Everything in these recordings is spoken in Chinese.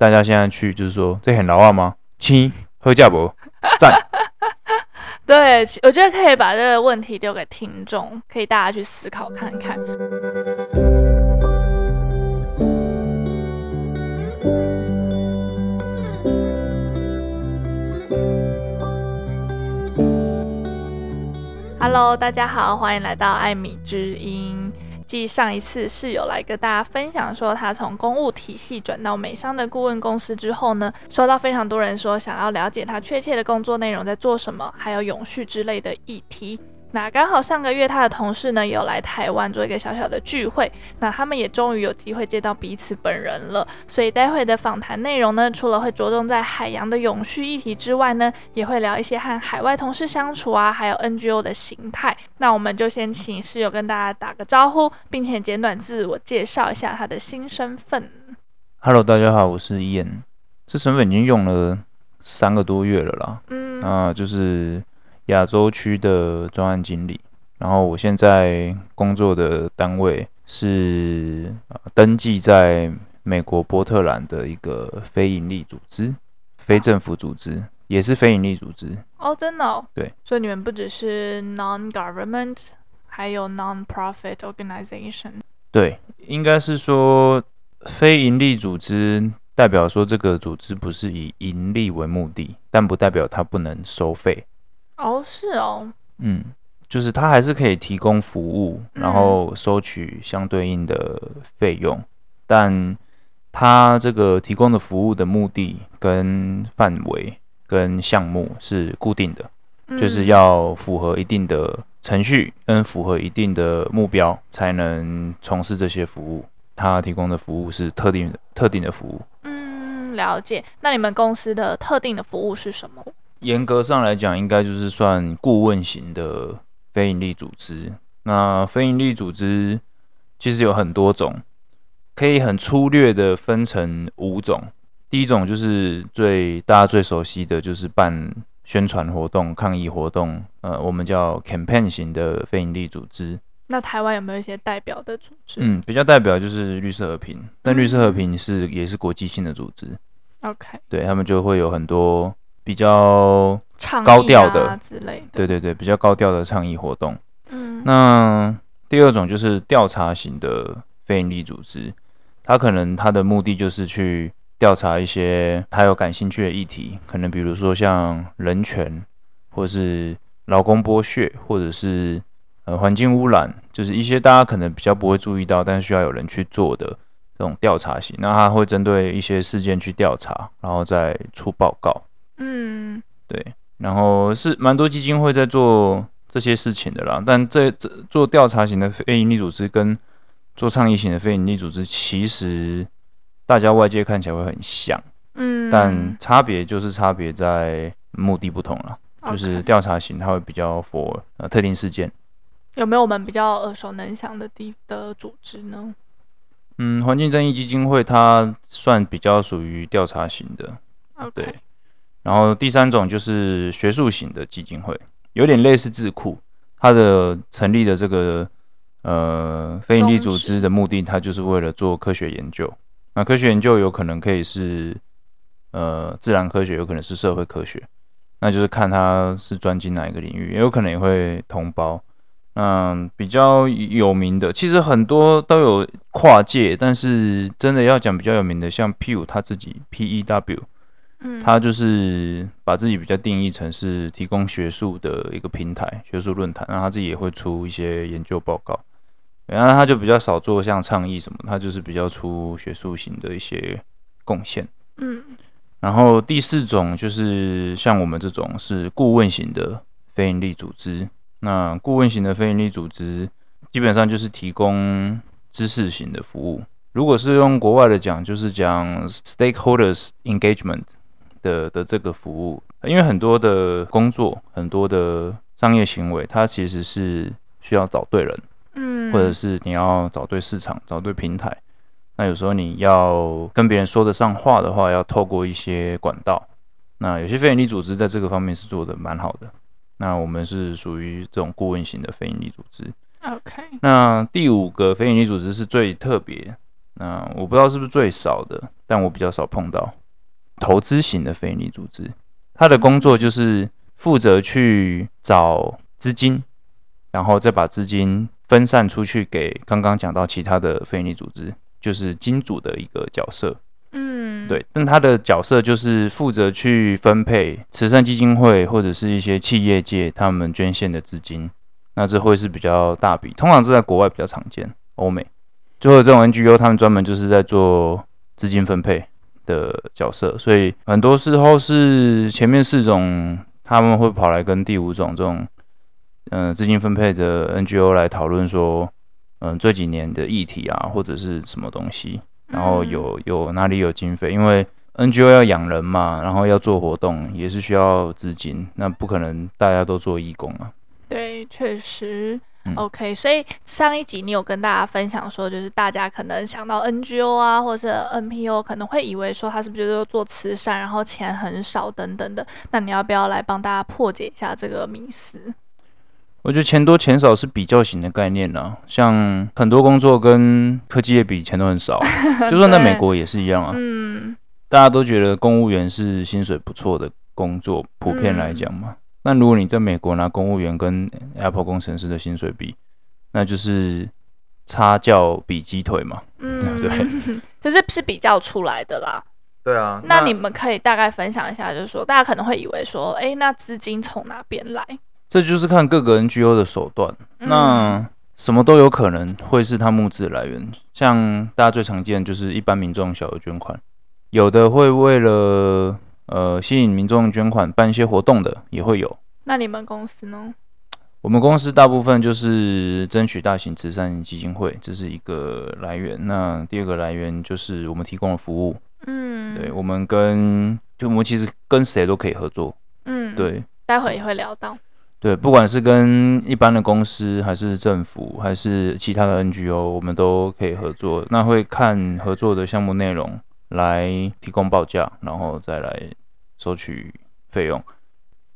大家现在去就是说，这很老话吗？亲，喝价不？赞。对，我觉得可以把这个问题丢给听众，可以大家去思考看看。Hello，大家好，欢迎来到艾米之音。继上一次室友来跟大家分享说他从公务体系转到美商的顾问公司之后呢，收到非常多人说想要了解他确切的工作内容在做什么，还有永续之类的议题。那刚好上个月他的同事呢也有来台湾做一个小小的聚会，那他们也终于有机会见到彼此本人了。所以待会的访谈内容呢，除了会着重在海洋的永续议题之外呢，也会聊一些和海外同事相处啊，还有 NGO 的形态。那我们就先请室友跟大家打个招呼，并且简短自我介绍一下他的新身份。Hello，大家好，我是 Ian，这身份已经用了三个多月了啦。嗯，啊，就是。亚洲区的专案经理，然后我现在工作的单位是登记在美国波特兰的一个非营利组织，非政府组织，也是非营利组织。哦，真的哦？对，所以你们不只是 non-government，还有 non-profit organization。对，应该是说非营利组织代表说这个组织不是以盈利为目的，但不代表它不能收费。哦，是哦，嗯，就是他还是可以提供服务，然后收取相对应的费用，嗯、但他这个提供的服务的目的跟范围跟项目是固定的，嗯、就是要符合一定的程序跟符合一定的目标才能从事这些服务。他提供的服务是特定的特定的服务。嗯，了解。那你们公司的特定的服务是什么？严格上来讲，应该就是算顾问型的非营利组织。那非营利组织其实有很多种，可以很粗略的分成五种。第一种就是最大家最熟悉的就是办宣传活动、抗议活动，呃，我们叫 campaign 型的非营利组织。那台湾有没有一些代表的组织？嗯，比较代表就是绿色和平，但绿色和平是也是国际性的组织。OK，对，他们就会有很多。比较高调的之类的，对对对，比较高调的倡议活动。嗯，那第二种就是调查型的非营利组织，他可能他的目的就是去调查一些他有感兴趣的议题，可能比如说像人权，或是劳工剥削，或者是呃环境污染，就是一些大家可能比较不会注意到，但是需要有人去做的这种调查型。那他会针对一些事件去调查，然后再出报告。嗯，对，然后是蛮多基金会在做这些事情的啦。但这这做调查型的非营利组织跟做倡议型的非营利组织，其实大家外界看起来会很像，嗯，但差别就是差别在目的不同了。就是调查型它会比较 for 呃特定事件。有没有我们比较耳熟能详的地的组织呢？嗯，环境正义基金会它算比较属于调查型的。对。然后第三种就是学术型的基金会，有点类似智库。它的成立的这个呃非营利组织的目的，它就是为了做科学研究。那科学研究有可能可以是呃自然科学，有可能是社会科学，那就是看它是专精哪一个领域，也有可能也会同胞。嗯，比较有名的，其实很多都有跨界，但是真的要讲比较有名的，像 Pew 他自己 P E W。嗯，他就是把自己比较定义成是提供学术的一个平台，学术论坛，然后他自己也会出一些研究报告，然后他就比较少做像倡议什么，他就是比较出学术型的一些贡献。嗯，然后第四种就是像我们这种是顾问型的非营利组织，那顾问型的非营利组织基本上就是提供知识型的服务，如果是用国外的讲，就是讲 stakeholders engagement。的的这个服务，因为很多的工作，很多的商业行为，它其实是需要找对人，嗯，或者是你要找对市场，找对平台。那有时候你要跟别人说得上话的话，要透过一些管道。那有些非营利组织在这个方面是做的蛮好的。那我们是属于这种顾问型的非营利组织。OK。那第五个非营利组织是最特别，那我不知道是不是最少的，但我比较少碰到投资型的非营利组织。他的工作就是负责去找资金，然后再把资金分散出去给刚刚讲到其他的非营利组织，就是金主的一个角色。嗯，对。但他的角色就是负责去分配慈善基金会或者是一些企业界他们捐献的资金。那这会是比较大笔，通常是在国外比较常见，欧美。最后这种 NGO 他们专门就是在做资金分配的角色，所以很多时候是前面四种他们会跑来跟第五种这种嗯、呃、资金分配的 NGO 来讨论说，嗯、呃、这几年的议题啊或者是什么东西，然后有有哪里有经费，因为 NGO 要养人嘛，然后要做活动也是需要资金，那不可能大家都做义工啊。对，确实。OK，所以上一集你有跟大家分享说，就是大家可能想到 NGO 啊，或者是 NPO，可能会以为说他是不是就是做慈善，然后钱很少等等的。那你要不要来帮大家破解一下这个迷思？我觉得钱多钱少是比较型的概念呢、啊，像很多工作跟科技业比钱都很少，就算在美国也是一样啊。嗯，大家都觉得公务员是薪水不错的工作，普遍来讲嘛。嗯那如果你在美国拿公务员跟 Apple 工程师的薪水比，那就是差价比鸡腿嘛，嗯，对 不对？就是是比较出来的啦。对啊。那你们可以大概分享一下，就是说大家可能会以为说，哎，那资金从哪边来？这就是看各个 NGO 的手段。那什么都有可能会是他募资的来源，像大家最常见就是一般民众小额捐款，有的会为了。呃，吸引民众捐款、办一些活动的也会有。那你们公司呢？我们公司大部分就是争取大型慈善基金会，这是一个来源。那第二个来源就是我们提供的服务。嗯，对，我们跟就我们其实跟谁都可以合作。嗯，对，待会也会聊到。对，不管是跟一般的公司，还是政府，还是其他的 NGO，我们都可以合作。那会看合作的项目内容来提供报价，然后再来。收取费用，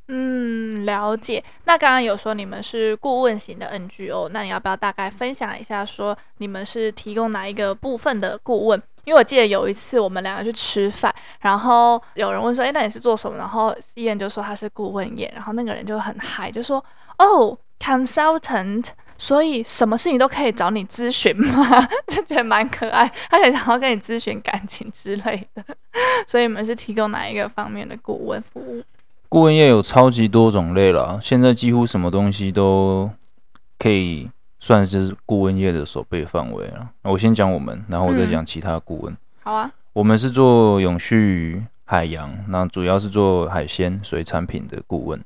嗯，了解。那刚刚有说你们是顾问型的 NGO，那你要不要大概分享一下，说你们是提供哪一个部分的顾问？因为我记得有一次我们两个去吃饭，然后有人问说：“哎，那你是做什么？”然后伊恩就说他是顾问业，然后那个人就很嗨，就说：“哦，consultant。”所以什么事情都可以找你咨询吗？就觉得蛮可爱，他很想要跟你咨询感情之类的。所以你们是提供哪一个方面的顾问服务？顾问业有超级多种类了，现在几乎什么东西都可以算是顾问业的守备范围了。我先讲我们，然后我再讲其他顾问。嗯。好啊，我们是做永续海洋，那主要是做海鲜水产品的顾问。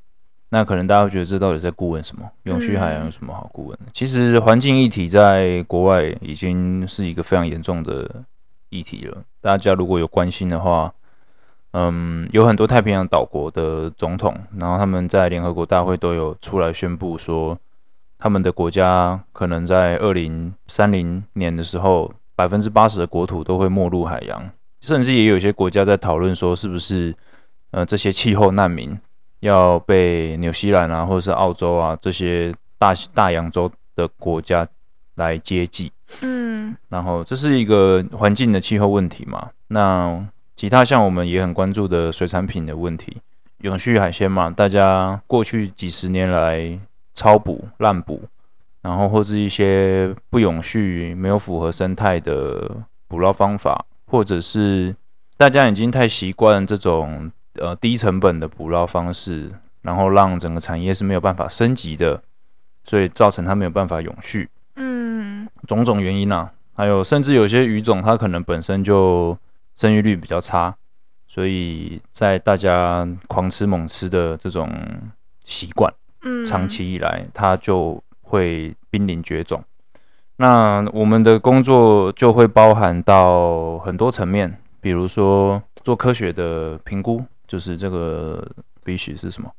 那可能大家会觉得这到底在顾问什么？永续海洋有什么好顾问的？嗯、其实环境议题在国外已经是一个非常严重的议题了。大家如果有关心的话，嗯，有很多太平洋岛国的总统，然后他们在联合国大会都有出来宣布说，他们的国家可能在二零三零年的时候，百分之八十的国土都会没入海洋，甚至也有一些国家在讨论说，是不是呃这些气候难民。要被纽西兰啊，或者是澳洲啊这些大大洋洲的国家来接济，嗯，然后这是一个环境的气候问题嘛。那其他像我们也很关注的水产品的问题，永续海鲜嘛，大家过去几十年来超捕滥捕，然后或是一些不永续、没有符合生态的捕捞方法，或者是大家已经太习惯这种。呃，低成本的捕捞方式，然后让整个产业是没有办法升级的，所以造成它没有办法永续。嗯，种种原因啊，还有甚至有些鱼种它可能本身就生育率比较差，所以在大家狂吃猛吃的这种习惯，嗯，长期以来它就会濒临绝种。那我们的工作就会包含到很多层面，比如说做科学的评估。就是这个 species 是什么？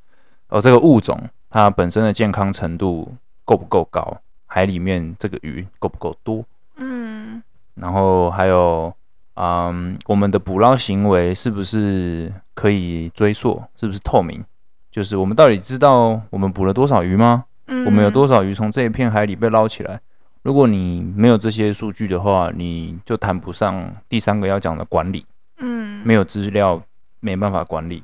哦，这个物种它本身的健康程度够不够高？海里面这个鱼够不够多？嗯，然后还有，嗯，我们的捕捞行为是不是可以追溯？是不是透明？就是我们到底知道我们捕了多少鱼吗？嗯，我们有多少鱼从这一片海里被捞起来？如果你没有这些数据的话，你就谈不上第三个要讲的管理。嗯，没有资料没办法管理。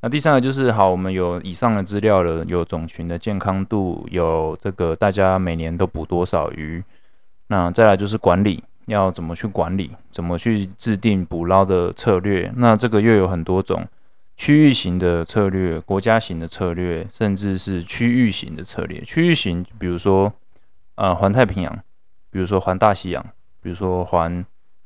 那第三个就是好，我们有以上的资料了，有种群的健康度，有这个大家每年都捕多少鱼。那再来就是管理，要怎么去管理，怎么去制定捕捞的策略。那这个又有很多种区域型的策略、国家型的策略，甚至是区域型的策略。区域型，比如说。呃，环太平洋，比如说环大西洋，比如说环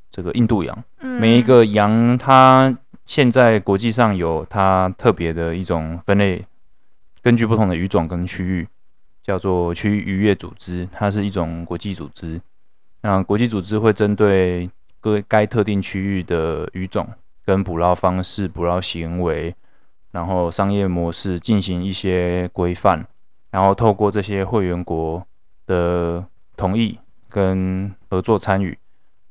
这个印度洋，嗯，每一个洋它现在国际上有它特别的一种分类，根据不同的鱼种跟区域，叫做区域渔业组织，它是一种国际组织。那国际组织会针对各该特定区域的鱼种跟捕捞方式、捕捞行为，然后商业模式进行一些规范，然后透过这些会员国。的同意跟合作参与，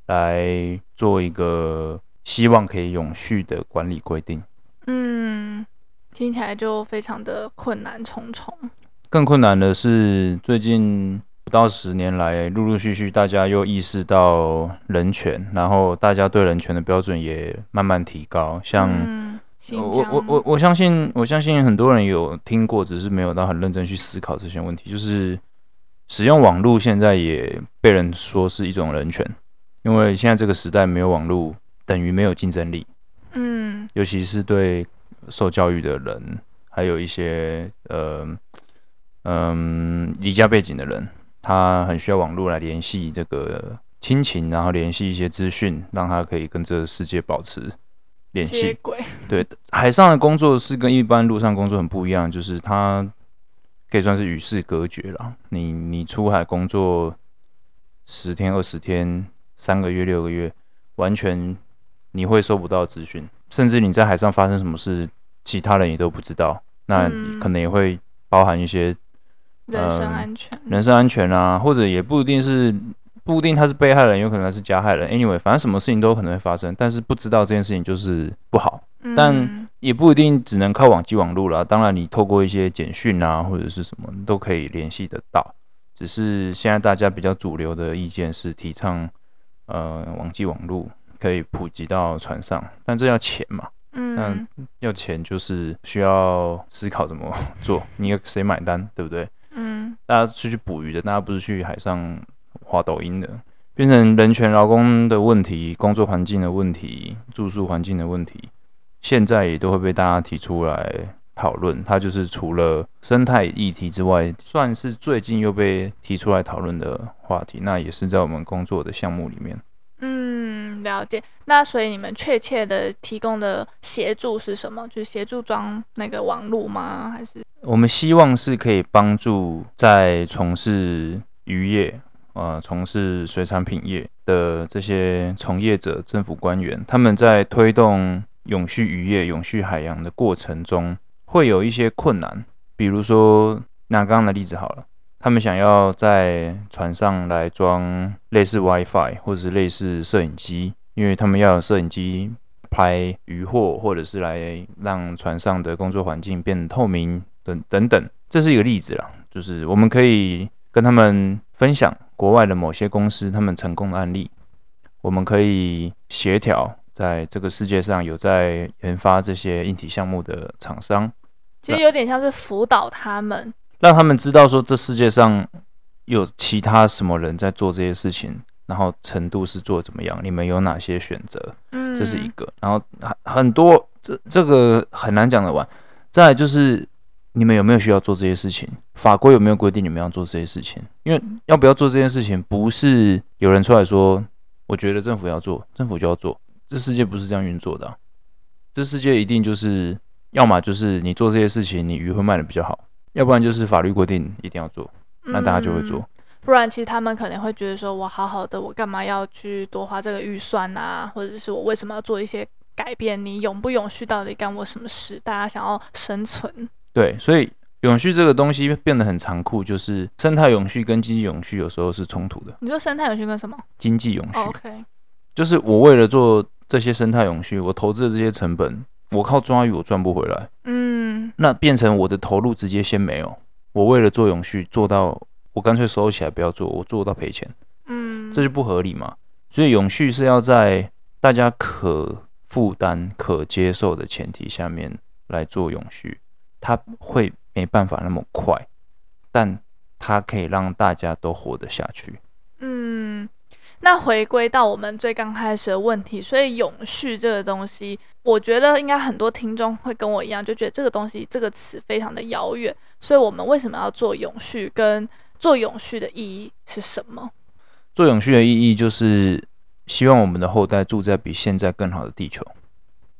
来做一个希望可以永续的管理规定。嗯，听起来就非常的困难重重。更困难的是，最近不到十年来，陆陆续续大家又意识到人权，然后大家对人权的标准也慢慢提高。像、嗯、我我我我相信，我相信很多人有听过，只是没有到很认真去思考这些问题，就是。使用网络现在也被人说是一种人权，因为现在这个时代没有网络等于没有竞争力。嗯，尤其是对受教育的人，还有一些呃嗯离家背景的人，他很需要网络来联系这个亲情，然后联系一些资讯，让他可以跟这个世界保持联系。对，海上的工作是跟一般陆上工作很不一样，就是他。可以算是与世隔绝了。你你出海工作十天、二十天、三个月、六个月，完全你会收不到资讯，甚至你在海上发生什么事，其他人也都不知道。那可能也会包含一些人身安全、人身安全啊，或者也不一定是不一定他是被害人，有可能是加害人。Anyway，反正什么事情都可能会发生，但是不知道这件事情就是不好。但也不一定只能靠网际网络了，当然你透过一些简讯啊或者是什么都可以联系得到。只是现在大家比较主流的意见是提倡，呃，网际网路可以普及到船上，但这要钱嘛。嗯。但要钱就是需要思考怎么做，你要谁买单，对不对？嗯。大家出去捕鱼的，大家不是去海上滑抖音的，变成人权、劳工的问题、工作环境的问题、住宿环境的问题。现在也都会被大家提出来讨论，它就是除了生态议题之外，算是最近又被提出来讨论的话题。那也是在我们工作的项目里面。嗯，了解。那所以你们确切的提供的协助是什么？就是协助装那个网路吗？还是我们希望是可以帮助在从事渔业、呃，从事水产品业的这些从业者、政府官员，他们在推动。永续渔业、永续海洋的过程中，会有一些困难。比如说，拿刚刚的例子好了，他们想要在船上来装类似 WiFi 或者是类似摄影机，因为他们要有摄影机拍渔获，或者是来让船上的工作环境变得透明等等等。这是一个例子啦，就是我们可以跟他们分享国外的某些公司他们成功的案例，我们可以协调。在这个世界上有在研发这些硬体项目的厂商，其实有点像是辅导他们，让他们知道说这世界上有其他什么人在做这些事情，然后程度是做怎么样，你们有哪些选择？嗯，这是一个。然后很很多这这个很难讲得完。再来就是你们有没有需要做这些事情？法规有没有规定你们要做这些事情？因为要不要做这件事情，不是有人出来说，我觉得政府要做，政府就要做。这世界不是这样运作的啊，这世界一定就是，要么就是你做这些事情，你鱼会卖的比较好，要不然就是法律规定一定要做，那大家就会做。嗯，不然其实他们可能会觉得说，我好好的，我干嘛要去多花这个预算啊？或者是我为什么要做一些改变？你永不永续到底干我什么事？大家想要生存。对，所以永续这个东西变得很残酷，就是生态永续跟经济永续有时候是冲突的。你说生态永续跟什么？经济永续。Oh, OK，就是我为了做。这些生态永续，我投资的这些成本，我靠抓鱼我赚不回来。嗯，那变成我的投入直接先没有。我为了做永续，做到我干脆收起来不要做，我做到赔钱，嗯，这就不合理嘛。所以永续是要在大家可负担、可接受的前提下面来做永续，它会没办法那么快，但它可以让大家都活得下去。嗯。那回归到我们最刚开始的问题，所以永续这个东西，我觉得应该很多听众会跟我一样，就觉得这个东西这个词非常的遥远。所以我们为什么要做永续？跟做永续的意义是什么？做永续的意义就是希望我们的后代住在比现在更好的地球。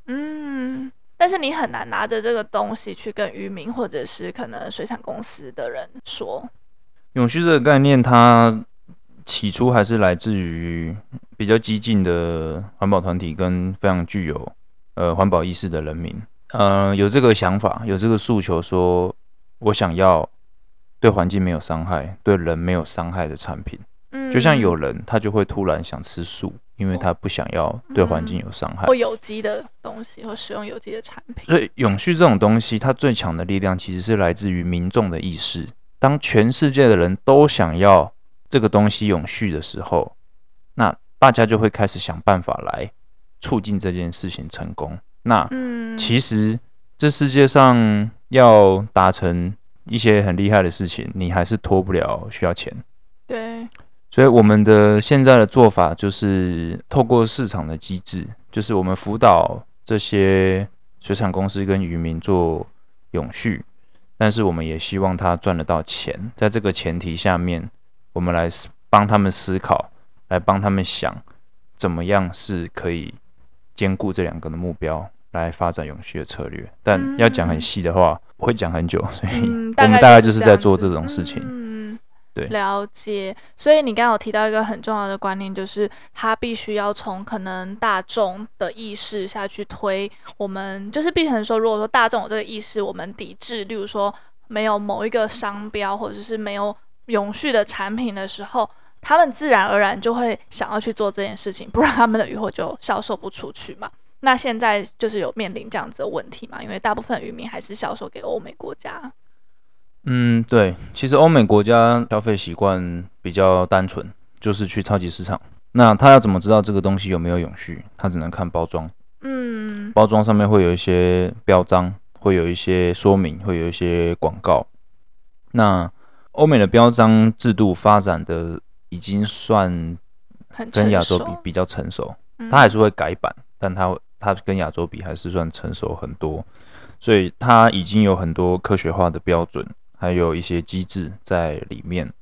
嗯，但是你很难拿着这个东西去跟渔民或者是可能水产公司的人说永续这个概念，它。起初还是来自于比较激进的环保团体跟非常具有呃环保意识的人民，呃，有这个想法，有这个诉求，说我想要对环境没有伤害、对人没有伤害的产品。嗯，就像有人他就会突然想吃素，因为他不想要对环境有伤害。或有机的东西，或使用有机的产品。所以永续这种东西，它最强的力量其实是来自于民众的意识。当全世界的人都想要。这个东西永续的时候，那大家就会开始想办法来促进这件事情成功。那其实这世界上要达成一些很厉害的事情，你还是脱不了需要钱。对，所以我们的现在的做法就是透过市场的机制，就是我们辅导这些水产公司跟渔民做永续，但是我们也希望他赚得到钱。在这个前提下面。我们来帮他们思考，来帮他们想，怎么样是可以兼顾这两个的目标，来发展永续的策略。但要讲很细的话，会讲很久，所以我们大概就是在做这种事情。嗯，对，了解。所以你刚刚有提到一个很重要的观念，就是他必须要从可能大众的意识下去推。我们就是变成说，如果说大众有这个意识，我们抵制，例如说没有某一个商标，或者是没有。永续的产品的时候，他们自然而然就会想要去做这件事情，不然他们的渔获就销售不出去嘛。那现在就是有面临这样子的问题嘛，因为大部分渔民还是销售给欧美国家。嗯，对，其实欧美国家消费习惯比较单纯，就是去超级市场。那他要怎么知道这个东西有没有永续？他只能看包装。嗯，包装上面会有一些标章，会有一些说明，会有一些广告。那欧美的标章制度发展的已经算跟亚洲比比较成熟，它还是会改版，但它它跟亚洲比还是算成熟很多，所以它已经有很多科学化的标准，还有一些机制在里面。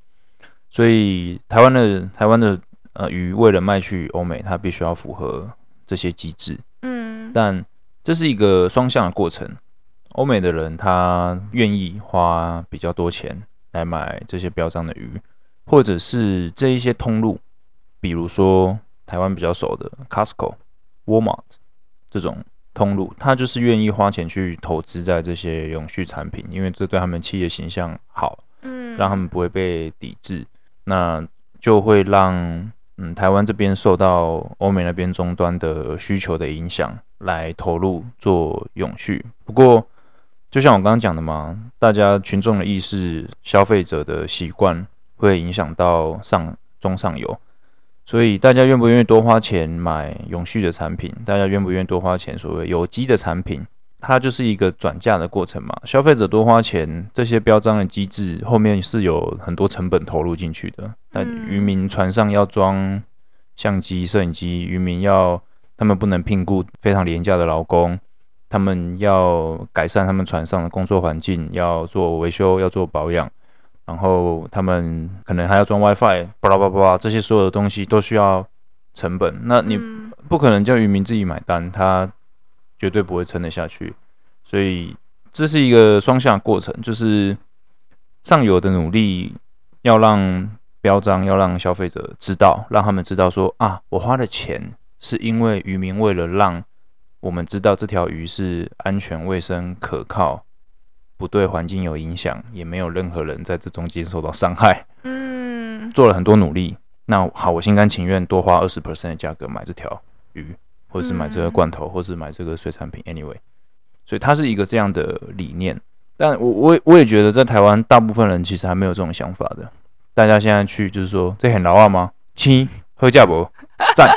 所以台湾的台湾的呃鱼为了卖去欧美，它必须要符合这些机制。嗯，但这是一个双向的过程，欧美的人他愿意花比较多钱。来买这些标章的鱼，或者是这一些通路，比如说台湾比较熟的 Costco、Walmart 这种通路，他就是愿意花钱去投资在这些永续产品，因为这对他们企业形象好，嗯，让他们不会被抵制，那就会让嗯台湾这边受到欧美那边终端的需求的影响，来投入做永续。不过，就像我刚刚讲的嘛，大家群众的意识、消费者的习惯会影响到上中上游，所以大家愿不愿意多花钱买永续的产品？大家愿不愿意多花钱所谓有机的产品？它就是一个转嫁的过程嘛。消费者多花钱，这些标章的机制后面是有很多成本投入进去的。但渔民船上要装相机、摄影机，渔民要他们不能聘雇非常廉价的劳工。他们要改善他们船上的工作环境，要做维修，要做保养，然后他们可能还要装 WiFi，巴拉巴拉巴拉，这些所有的东西都需要成本。那你不可能叫渔民自己买单，他绝对不会撑得下去。所以这是一个双向过程，就是上游的努力要让标章，要让消费者知道，让他们知道说啊，我花的钱是因为渔民为了让。我们知道这条鱼是安全、卫生、可靠，不对环境有影响，也没有任何人在这中间受到伤害。嗯，做了很多努力。那好，我心甘情愿多花二十 percent 的价格买这条鱼，或是买这个罐头，或是买这个水产品。Anyway，所以它是一个这样的理念。但我我我也觉得，在台湾大部分人其实还没有这种想法的。大家现在去就是说，这很老啊吗？亲，喝价不？赞。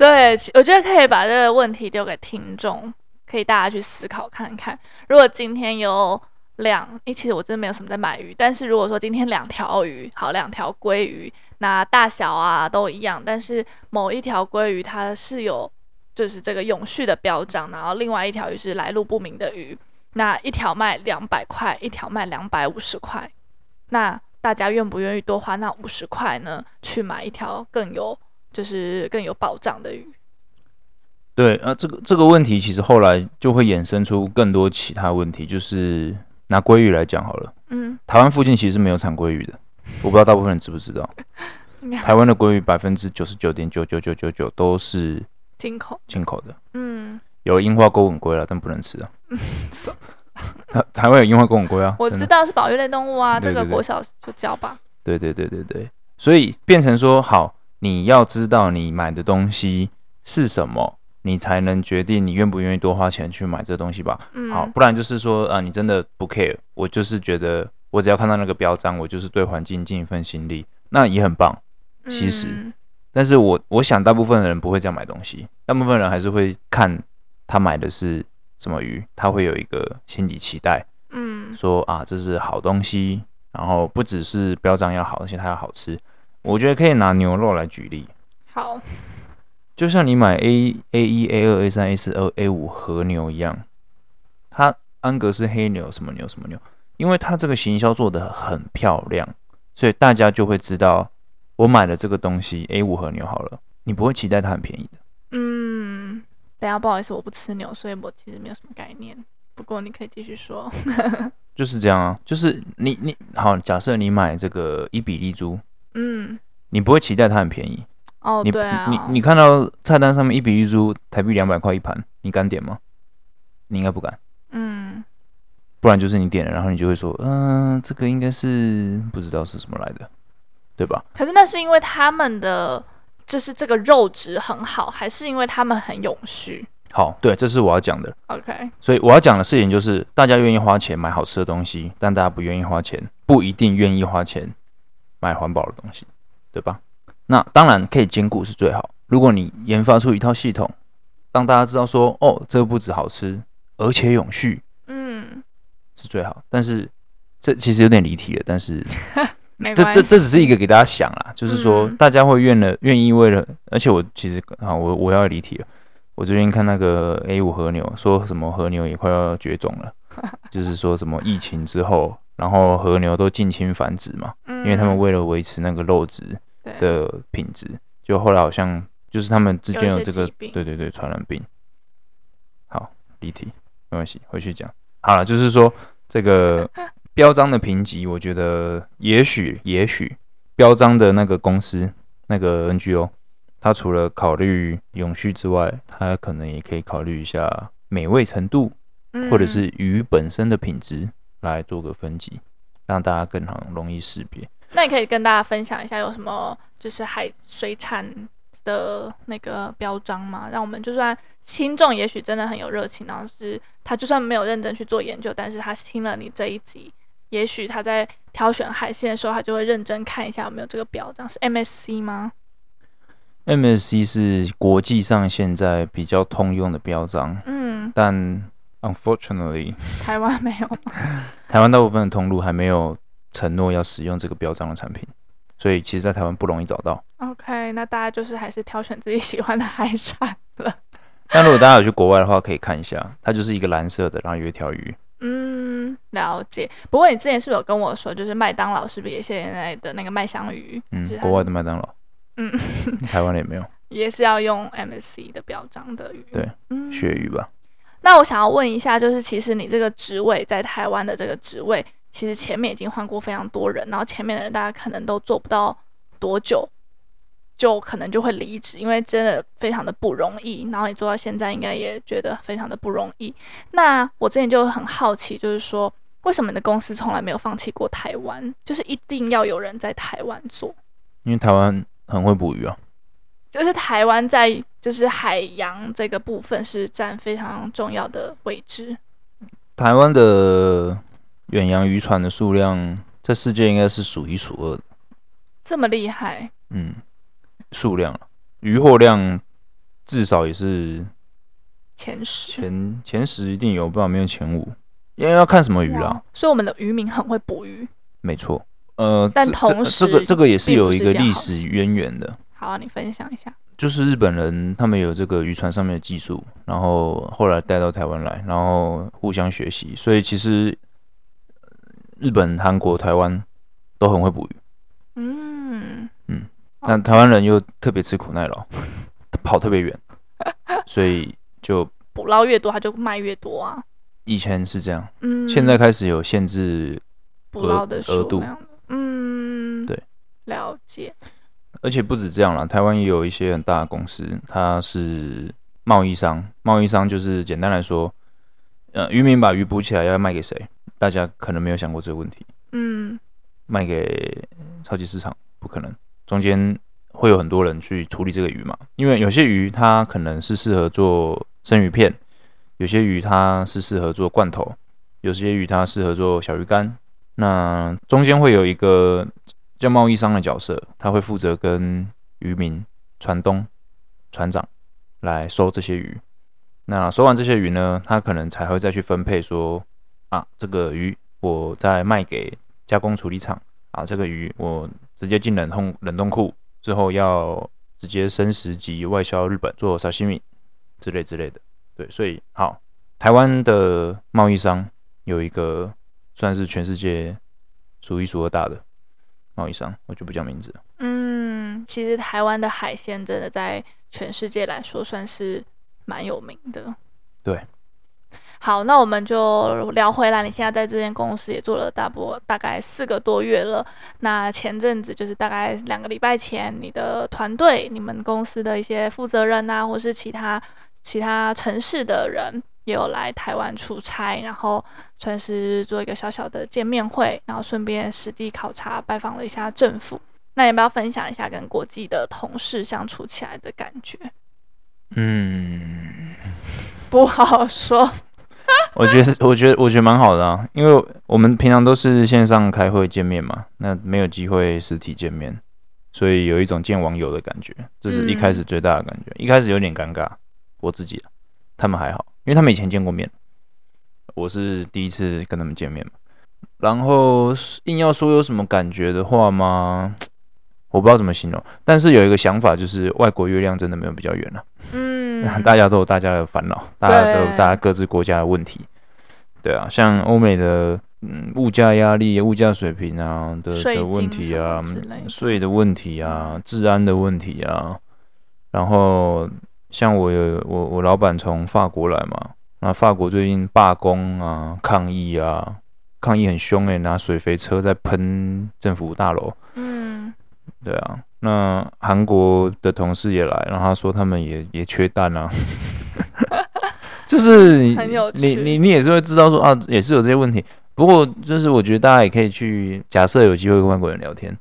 对，我觉得可以把这个问题丢给听众，可以大家去思考看看。如果今天有两，诶，其实我真的没有什么在买鱼，但是如果说今天两条鱼，好，两条鲑鱼，那大小啊都一样，但是某一条鲑鱼它是有就是这个永续的标章，然后另外一条鱼是来路不明的鱼，那一条卖两百块，一条卖两百五十块，那大家愿不愿意多花那五十块呢，去买一条更有？就是更有保障的鱼。对啊，这个这个问题其实后来就会衍生出更多其他问题。就是拿鲑鱼来讲好了，嗯，台湾附近其实是没有产鲑鱼的，我不知道大部分人知不知道。台湾的鲑鱼百分之九十九点九九九九九都是进口进口的，嗯，有樱花钩吻鲑了，但不能吃啊。台湾有樱花钩吻鲑啊，我知道是保育类动物啊，这个国小就教吧。对对对对对，所以变成说好。你要知道你买的东西是什么，你才能决定你愿不愿意多花钱去买这东西吧。嗯，好，不然就是说啊，你真的不 care，我就是觉得我只要看到那个标章，我就是对环境尽一份心力，那也很棒。其实，嗯，但是我我想大部分的人不会这样买东西，大部分人还是会看他买的是什么鱼，他会有一个心理期待，嗯，说啊这是好东西，然后不只是标章要好，而且它要好吃。我觉得可以拿牛肉来举例。好，就像你买 A A 一 A 二 A 三 A 四 A 五和牛一样，它安格斯黑牛什么牛什么牛，因为它这个行销做得很漂亮，所以大家就会知道我买的这个东西 A 五和牛好了，你不会期待它很便宜的。嗯，等下不好意思，我不吃牛，所以我其实没有什么概念。不过你可以继续说。就是这样啊，就是你你好，假设你买这个伊比利猪。嗯，你不会期待它很便宜哦。你对啊，你你看到菜单上面一比一猪台币两百块一盘，你敢点吗？你应该不敢。嗯，不然就是你点了，然后你就会说，嗯、呃，这个应该是不知道是什么来的，对吧？可是那是因为他们的就是这个肉质很好，还是因为他们很永续？好，对，这是我要讲的。OK，所以我要讲的事情就是，大家愿意花钱买好吃的东西，但大家不愿意花钱，不一定愿意花钱。买环保的东西，对吧？那当然可以兼顾是最好。如果你研发出一套系统，让大家知道说，哦，这个不止好吃，而且永续，嗯，是最好。但是这其实有点离题了。但是 这这这只是一个给大家想啦，就是说大家会愿了愿意为了，而且我其实啊，我我要离题了。我最近看那个 A 五和牛，说什么和牛也快要绝种了，就是说什么疫情之后。然后和牛都近亲繁殖嘛，嗯，因为他们为了维持那个肉质的品质，就后来好像就是他们之间有这个有对对对传染病。好，离题没关系，回去讲。好了，就是说这个 标章的评级，我觉得也许也许标章的那个公司那个 NGO，它除了考虑永续之外，它可能也可以考虑一下美味程度，或者是鱼本身的品质。来做个分级，让大家更好容易识别。那你可以跟大家分享一下有什么就是海水产的那个标章吗？让我们就算听众也许真的很有热情，然后是他就算没有认真去做研究，但是他听了你这一集，也许他在挑选海鲜的时候，他就会认真看一下有没有这个标章。是 MSC 吗？MSC 是国际上现在比较通用的标章。嗯，但。Unfortunately，台湾没有。台湾大部分的通路还没有承诺要使用这个标章的产品，所以其实，在台湾不容易找到。OK，那大家就是还是挑选自己喜欢的海产了。但如果大家有去国外的话，可以看一下，它就是一个蓝色的，然后有一条鱼。嗯，了解。不过你之前是不是有跟我说，就是麦当劳是不是也现在的那个麦香鱼？嗯，国外的麦当劳。嗯，台湾也没有。也是要用 MSC 的标章的鱼。对，鳕鱼吧。那我想要问一下，就是其实你这个职位在台湾的这个职位，其实前面已经换过非常多人，然后前面的人大家可能都做不到多久，就可能就会离职，因为真的非常的不容易。然后你做到现在，应该也觉得非常的不容易。那我之前就很好奇，就是说为什么你的公司从来没有放弃过台湾，就是一定要有人在台湾做？因为台湾很会捕鱼啊。就是台湾在就是海洋这个部分是占非常重要的位置。台湾的远洋渔船的数量在世界应该是数一数二的。这么厉害？嗯，数量啊，渔获量至少也是前十，前前十一定有，不然没有前五，因为要看什么鱼啦。所以我们的渔民很会捕鱼。没错，呃，但同时这个这个也是有一个历史渊源的。好啊，你分享一下。就是日本人他们有这个渔船上面的技术，然后后来带到台湾来，然后互相学习，所以其实日本、韩国、台湾都很会捕鱼。嗯嗯，那台湾人又特别吃苦耐劳，跑特别远，所以就捕捞越多，他就卖越多啊。以前是这样，嗯，现在开始有限制捕捞的额度，嗯，对，了解。而且不止这样了，台湾也有一些很大的公司，它是贸易商。贸易商就是简单来说，呃，渔民把鱼捕起来要卖给谁？大家可能没有想过这个问题。嗯，卖给超级市场不可能，中间会有很多人去处理这个鱼嘛。因为有些鱼它可能是适合做生鱼片，有些鱼它是适合做罐头，有些鱼它适合做小鱼干。那中间会有一个。叫贸易商的角色，他会负责跟渔民、船东、船长来收这些鱼。那收完这些鱼呢，他可能才会再去分配说，啊，这个鱼我再卖给加工处理厂啊，这个鱼我直接进冷冻冷冻库之后要直接生食级外销日本做沙西米之类之类的。对，所以好，台湾的贸易商有一个算是全世界数一数二大的。贸易商，我就不叫名字了。嗯，其实台湾的海鲜真的在全世界来说算是蛮有名的。对，好，那我们就聊回来。你现在在这间公司也做了大波大概四个多月了。那前阵子就是大概两个礼拜前，你的团队、你们公司的一些负责人啊，或是其他其他城市的人。也有来台湾出差，然后算是做一个小小的见面会，然后顺便实地考察拜访了一下政府。那要不要分享一下跟国际的同事相处起来的感觉？嗯，不好说。我觉得，我觉得，我觉得蛮好的啊，因为我们平常都是线上开会见面嘛，那没有机会实体见面，所以有一种见网友的感觉。这是一开始最大的感觉，嗯、一开始有点尴尬，我自己，他们还好。因为他们以前见过面，我是第一次跟他们见面嘛。然后硬要说有什么感觉的话吗？我不知道怎么形容。但是有一个想法，就是外国月亮真的没有比较圆了。嗯，大家都有大家的烦恼，大家都有大家各自国家的问题。对啊，像欧美的嗯物价压力、物价水平啊的的问题啊，税的问题啊，治安的问题啊，然后。像我有我我老板从法国来嘛，那法国最近罢工啊、抗议啊，抗议很凶诶、欸，拿水肥车在喷政府大楼。嗯，对啊，那韩国的同事也来，然后他说他们也也缺蛋啊，就是你你你你也是会知道说啊，也是有这些问题。不过就是我觉得大家也可以去假设有机会跟外国人聊天。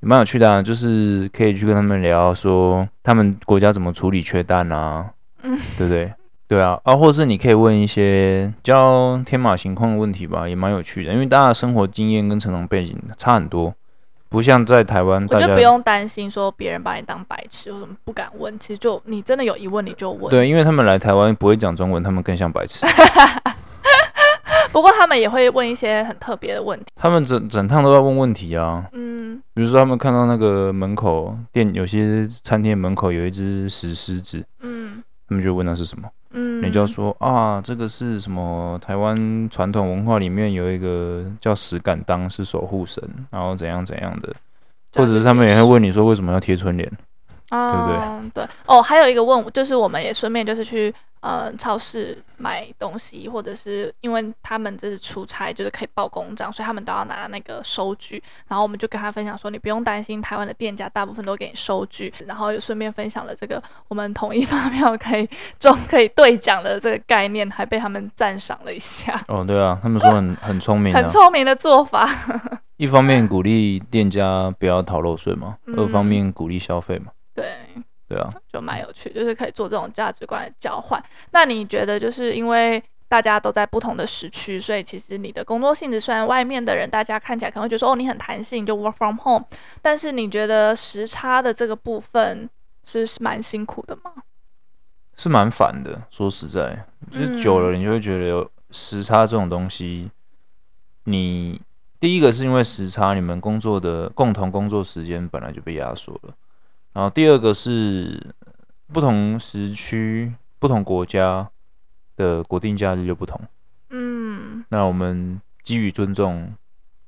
蛮有趣的啊，就是可以去跟他们聊，说他们国家怎么处理缺蛋啊，嗯，对不对？对啊，啊，或是你可以问一些比较天马行空的问题吧，也蛮有趣的，因为大家的生活经验跟成长背景差很多，不像在台湾，我就不用担心说别人把你当白痴或什么不敢问，其实就你真的有疑问你就问。对，因为他们来台湾不会讲中文，他们更像白痴。不过他们也会问一些很特别的问题，他们整整趟都在问问题啊。嗯，比如说他们看到那个门口店，有些餐厅门口有一只石狮子，嗯，他们就问那是什么，嗯，你就要说啊，这个是什么？台湾传统文化里面有一个叫石敢当，是守护神，然后怎样怎样的，或者是他们也会问你说为什么要贴春联，嗯、对不对？对哦，还有一个问，就是我们也顺便就是去。呃，超市买东西，或者是因为他们这是出差，就是可以报公账，所以他们都要拿那个收据。然后我们就跟他分享说，你不用担心，台湾的店家大部分都给你收据。然后又顺便分享了这个我们统一发票可以中可以兑奖的这个概念，还被他们赞赏了一下。哦，对啊，他们说很很聪明，很聪明的做法。一方面鼓励店家不要逃漏税嘛，嗯、二方面鼓励消费嘛。对。对啊，就蛮有趣，就是可以做这种价值观的交换。那你觉得，就是因为大家都在不同的时区，所以其实你的工作性质虽然外面的人大家看起来可能会觉得说哦，你很弹性，就 work from home，但是你觉得时差的这个部分是蛮辛苦的吗？是蛮烦的，说实在，就是久了你就会觉得有时差这种东西，你第一个是因为时差，你们工作的共同工作时间本来就被压缩了，然后第二个是不同时区、不同国家的国定假日就不同，嗯，那我们基于尊重，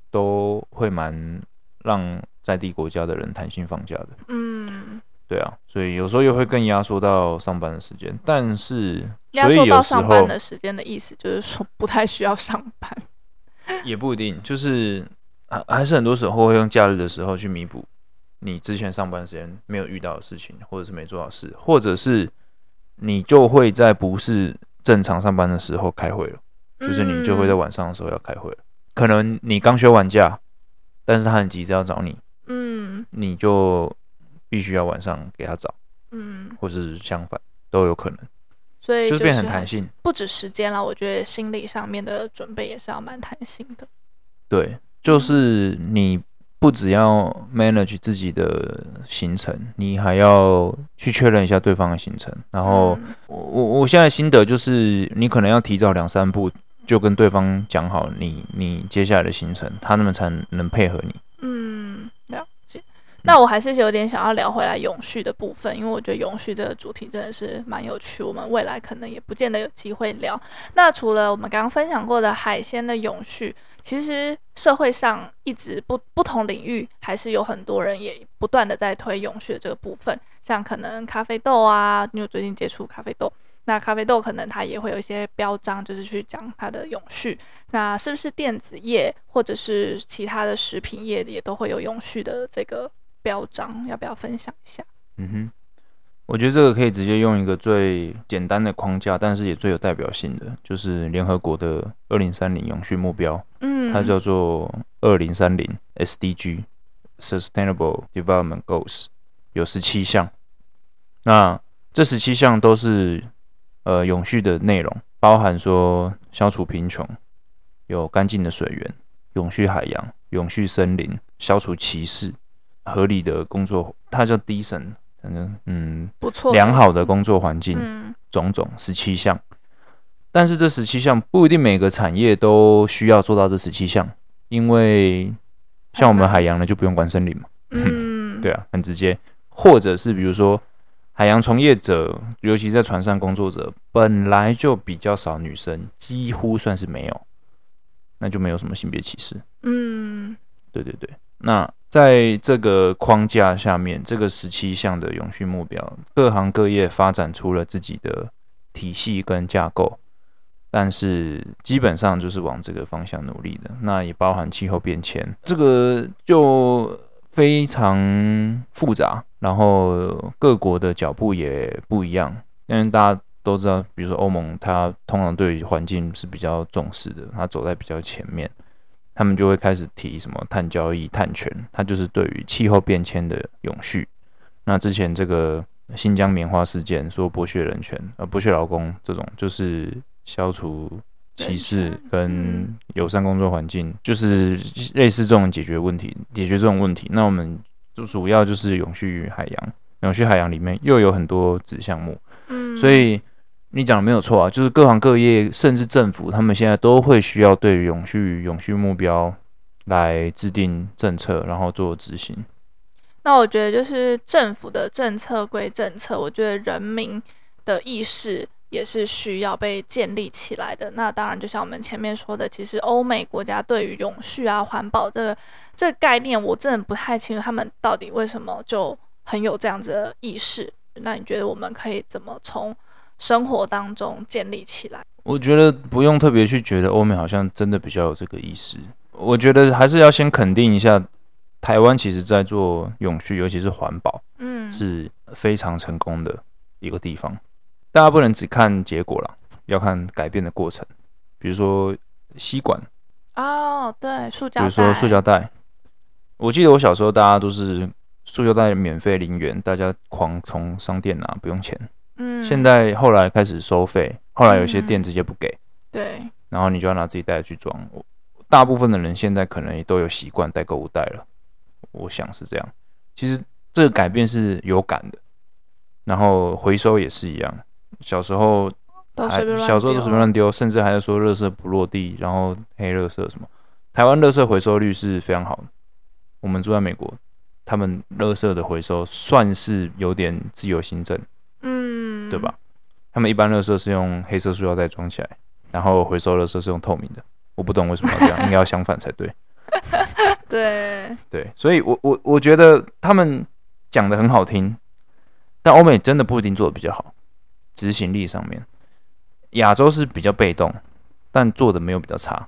都会蛮让在地国家的人弹性放假的，嗯。对啊，所以有时候又会更压缩到上班的时间，但是压缩到上班的时间的意思就是说不太需要上班，也不一定，就是还还是很多时候会用假日的时候去弥补你之前上班时间没有遇到的事情，或者是没做到事，或者是你就会在不是正常上班的时候开会了，就是你就会在晚上的时候要开会了，可能你刚休完假，但是他很急着要找你，嗯，你就。必须要晚上给他找，嗯，或是相反都有可能，所以就是变很弹性，不止时间了，我觉得心理上面的准备也是要蛮弹性的。对，就是你不只要 manage 自己的行程，你还要去确认一下对方的行程。然后我我我现在心得就是，你可能要提早两三步就跟对方讲好你你接下来的行程，他那么才能配合你。嗯，了解。那我还是有点想要聊回来永续的部分，因为我觉得永续这个主题真的是蛮有趣，我们未来可能也不见得有机会聊。那除了我们刚刚分享过的海鲜的永续，其实社会上一直不不同领域还是有很多人也不断的在推永续这个部分，像可能咖啡豆啊，因为最近接触咖啡豆，那咖啡豆可能它也会有一些标章，就是去讲它的永续。那是不是电子业或者是其他的食品业也都会有永续的这个？标章要不要分享一下？嗯哼，我觉得这个可以直接用一个最简单的框架，但是也最有代表性的，就是联合国的二零三零永续目标。嗯，它叫做二零三零 SDG（Sustainable Development Goals），有十七项。那这十七项都是呃永续的内容，包含说消除贫穷、有干净的水源、永续海洋、永续森林、消除歧视。合理的工作，它叫 decent，反正嗯，不错，良好的工作环境，嗯，种种十七项，但是这十七项不一定每个产业都需要做到这十七项，因为像我们海洋呢就不用管森林嘛，嗯，对啊，很直接，或者是比如说海洋从业者，尤其在船上工作者，本来就比较少女生，几乎算是没有，那就没有什么性别歧视，嗯，对对对，那。在这个框架下面，这个十七项的永续目标，各行各业发展出了自己的体系跟架构，但是基本上就是往这个方向努力的。那也包含气候变迁，这个就非常复杂，然后各国的脚步也不一样。因为大家都知道，比如说欧盟，它通常对环境是比较重视的，它走在比较前面。他们就会开始提什么碳交易、碳权，它就是对于气候变迁的永续。那之前这个新疆棉花事件，说剥削人权、呃剥削劳工这种，就是消除歧视跟友善工作环境，就是类似这种解决问题、解决这种问题。那我们就主要就是永续海洋，永续海洋里面又有很多子项目，嗯，所以。你讲的没有错啊，就是各行各业，甚至政府，他们现在都会需要对于永续、永续目标来制定政策，然后做执行。那我觉得，就是政府的政策归政策，我觉得人民的意识也是需要被建立起来的。那当然，就像我们前面说的，其实欧美国家对于永续啊、环保这个这个概念，我真的不太清楚他们到底为什么就很有这样子的意识。那你觉得我们可以怎么从生活当中建立起来，我觉得不用特别去觉得欧美好像真的比较有这个意识。我觉得还是要先肯定一下，台湾其实在做永续，尤其是环保，嗯，是非常成功的一个地方。大家不能只看结果了，要看改变的过程。比如说吸管，哦，对，塑胶，比如说塑胶袋。我记得我小时候，大家都是塑胶袋免费零元，大家狂从商店拿，不用钱。嗯，现在后来开始收费，后来有些店直接不给，对，然后你就要拿自己袋子去装。大部分的人现在可能也都有习惯带购物袋了，我想是这样。其实这个改变是有感的，然后回收也是一样。小时候还小时候都随便乱丢，甚至还是说垃圾不落地，然后黑垃圾什么。台湾垃圾回收率是非常好的。我们住在美国，他们垃圾的回收算是有点自由行政，嗯，对吧？他们一般垃圾是用黑色塑料袋装起来，然后回收垃圾是用透明的。我不懂为什么要这样，应该要相反才对。对对，所以我我我觉得他们讲的很好听，但欧美真的不一定做的比较好。执行力上面，亚洲是比较被动，但做的没有比较差。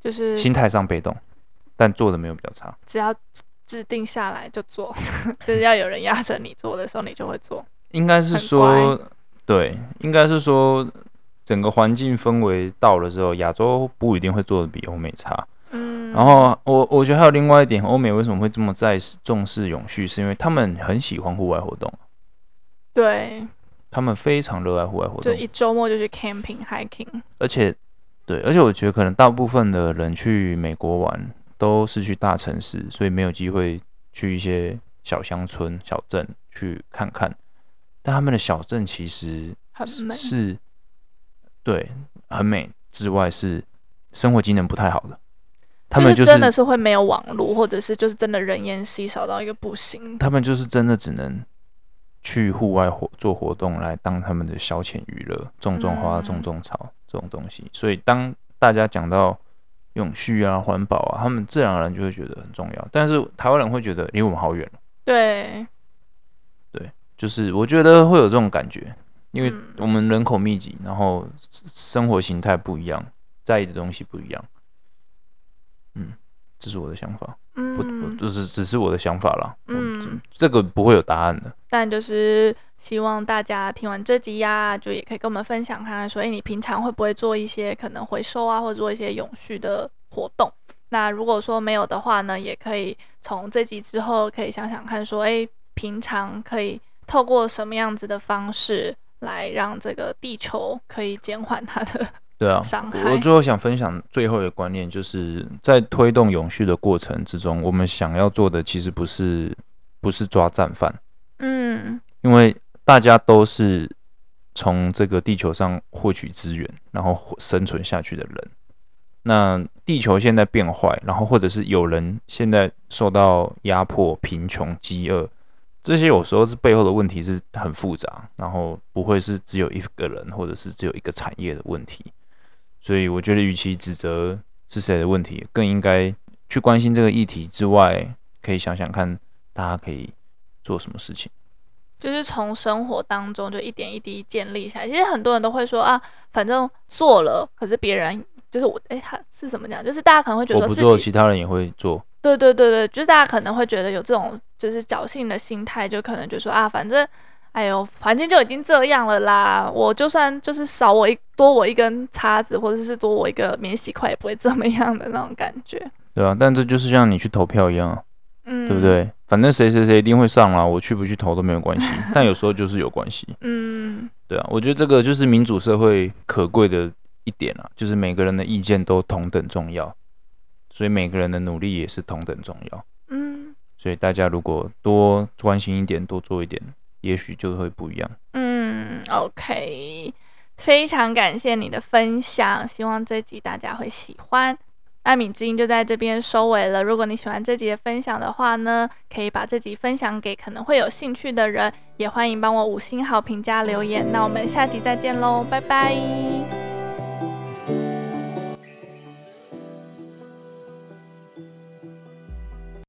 就是心态上被动，但做的没有比较差。只要制定下来就做，就是要有人压着你做的时候，你就会做。应该是说，对，应该是说，整个环境氛围到了之后，亚洲不一定会做的比欧美差。嗯。然后我我觉得还有另外一点，欧美为什么会这么在重视永续，是因为他们很喜欢户外活动。对。他们非常热爱户外活动，就一周末就去 camping、hiking，而且。对，而且我觉得可能大部分的人去美国玩都是去大城市，所以没有机会去一些小乡村、小镇去看看。但他们的小镇其实很美，是，对，很美之外是生活机能不太好的。他们、真的是会没有网络，或者是就是真的人烟稀少到一个不行。他们就是真的只能去户外活做活动来当他们的消遣娱乐，种种花、种种草。嗯这种东西，所以当大家讲到永续啊、环保啊，他们自然而然就会觉得很重要。但是台湾人会觉得离我们好远了。对，对，就是我觉得会有这种感觉，因为我们人口密集，然后生活形态不一样，在意的东西不一样。嗯，这是我的想法。嗯，不，就是只是我的想法啦。嗯，这个不会有答案的。但就是。希望大家听完这集呀、啊，就也可以跟我们分享看看，说，哎，你平常会不会做一些可能回收啊，或者做一些永续的活动？那如果说没有的话呢，也可以从这集之后可以想想看，说，哎，平常可以透过什么样子的方式来让这个地球可以减缓它的对啊 伤害。我最后想分享最后一个观念，就是在推动永续的过程之中，我们想要做的其实不是不是抓战犯，嗯，因为。大家都是从这个地球上获取资源，然后生存下去的人。那地球现在变坏，然后或者是有人现在受到压迫、贫穷、饥饿，这些有时候是背后的问题是很复杂，然后不会是只有一个人或者是只有一个产业的问题。所以我觉得，与其指责是谁的问题，更应该去关心这个议题之外，可以想想看，大家可以做什么事情。就是从生活当中就一点一滴建立起来。其实很多人都会说啊，反正做了，可是别人就是我，哎，他是怎么讲？就是大家可能会觉得我不做，其他人也会做。对对对对，就是大家可能会觉得有这种就是侥幸的心态，就可能就说啊，反正哎呦，环境就已经这样了啦，我就算就是少我一多我一根叉子，或者是多我一个免洗筷，也不会怎么样的那种感觉。对啊，但这就是像你去投票一样。嗯，对不对？反正谁谁谁一定会上啦，我去不去投都没有关系。但有时候就是有关系。嗯，对啊，我觉得这个就是民主社会可贵的一点啊，就是每个人的意见都同等重要，所以每个人的努力也是同等重要。嗯，所以大家如果多关心一点，多做一点，也许就会不一样。嗯，OK，非常感谢你的分享，希望这集大家会喜欢。艾米之音就在这边收尾了。如果你喜欢这集的分享的话呢，可以把这集分享给可能会有兴趣的人，也欢迎帮我五星好评加留言。那我们下集再见喽，拜拜。